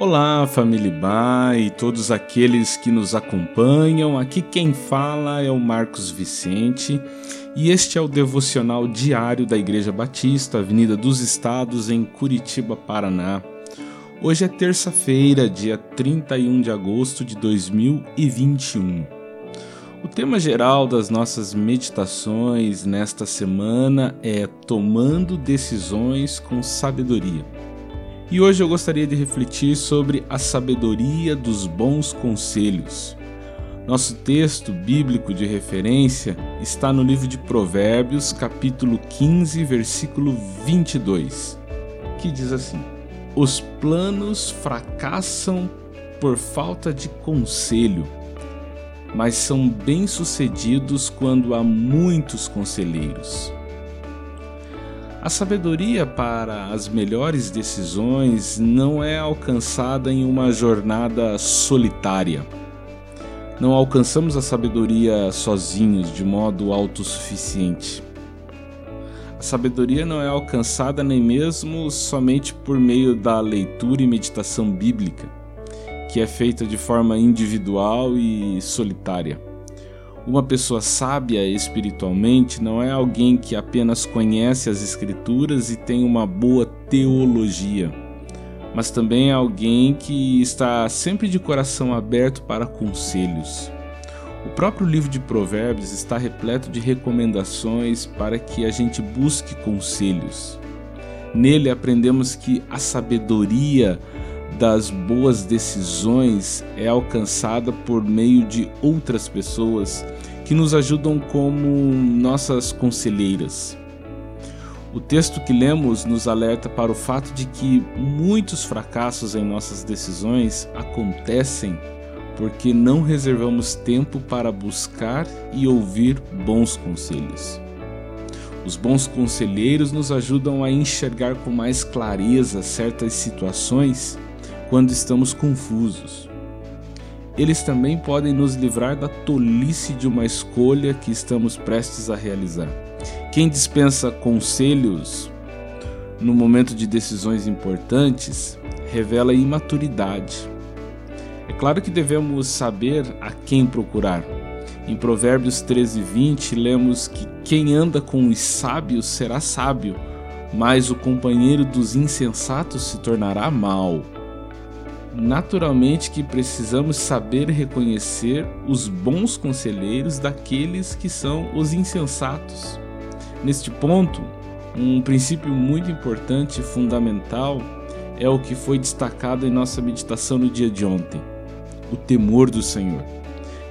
Olá, família Ba e todos aqueles que nos acompanham. Aqui quem fala é o Marcos Vicente e este é o devocional diário da Igreja Batista, Avenida dos Estados, em Curitiba, Paraná. Hoje é terça-feira, dia 31 de agosto de 2021. O tema geral das nossas meditações nesta semana é Tomando Decisões com Sabedoria. E hoje eu gostaria de refletir sobre a sabedoria dos bons conselhos. Nosso texto bíblico de referência está no livro de Provérbios, capítulo 15, versículo 22, que diz assim: Os planos fracassam por falta de conselho, mas são bem-sucedidos quando há muitos conselheiros. A sabedoria para as melhores decisões não é alcançada em uma jornada solitária. Não alcançamos a sabedoria sozinhos, de modo autossuficiente. A sabedoria não é alcançada nem mesmo somente por meio da leitura e meditação bíblica, que é feita de forma individual e solitária. Uma pessoa sábia espiritualmente não é alguém que apenas conhece as Escrituras e tem uma boa teologia, mas também é alguém que está sempre de coração aberto para conselhos. O próprio livro de Provérbios está repleto de recomendações para que a gente busque conselhos. Nele aprendemos que a sabedoria das boas decisões é alcançada por meio de outras pessoas que nos ajudam como nossas conselheiras. O texto que lemos nos alerta para o fato de que muitos fracassos em nossas decisões acontecem porque não reservamos tempo para buscar e ouvir bons conselhos. Os bons conselheiros nos ajudam a enxergar com mais clareza certas situações quando estamos confusos. Eles também podem nos livrar da tolice de uma escolha que estamos prestes a realizar. Quem dispensa conselhos no momento de decisões importantes revela imaturidade. É claro que devemos saber a quem procurar. Em Provérbios 13, 20, lemos que quem anda com os sábios será sábio, mas o companheiro dos insensatos se tornará mau naturalmente que precisamos saber reconhecer os bons conselheiros daqueles que são os insensatos. Neste ponto, um princípio muito importante e fundamental é o que foi destacado em nossa meditação no dia de ontem: o temor do Senhor.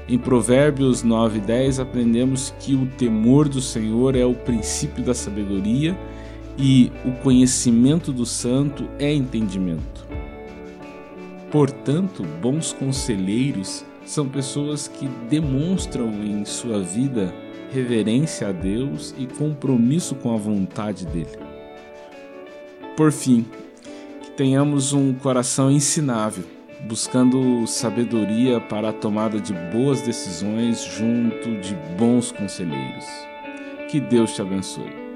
Em Provérbios 9 e 10 aprendemos que o temor do Senhor é o princípio da sabedoria e o conhecimento do santo é entendimento. Portanto, bons conselheiros são pessoas que demonstram em sua vida reverência a Deus e compromisso com a vontade dele. Por fim, que tenhamos um coração ensinável, buscando sabedoria para a tomada de boas decisões junto de bons conselheiros. Que Deus te abençoe.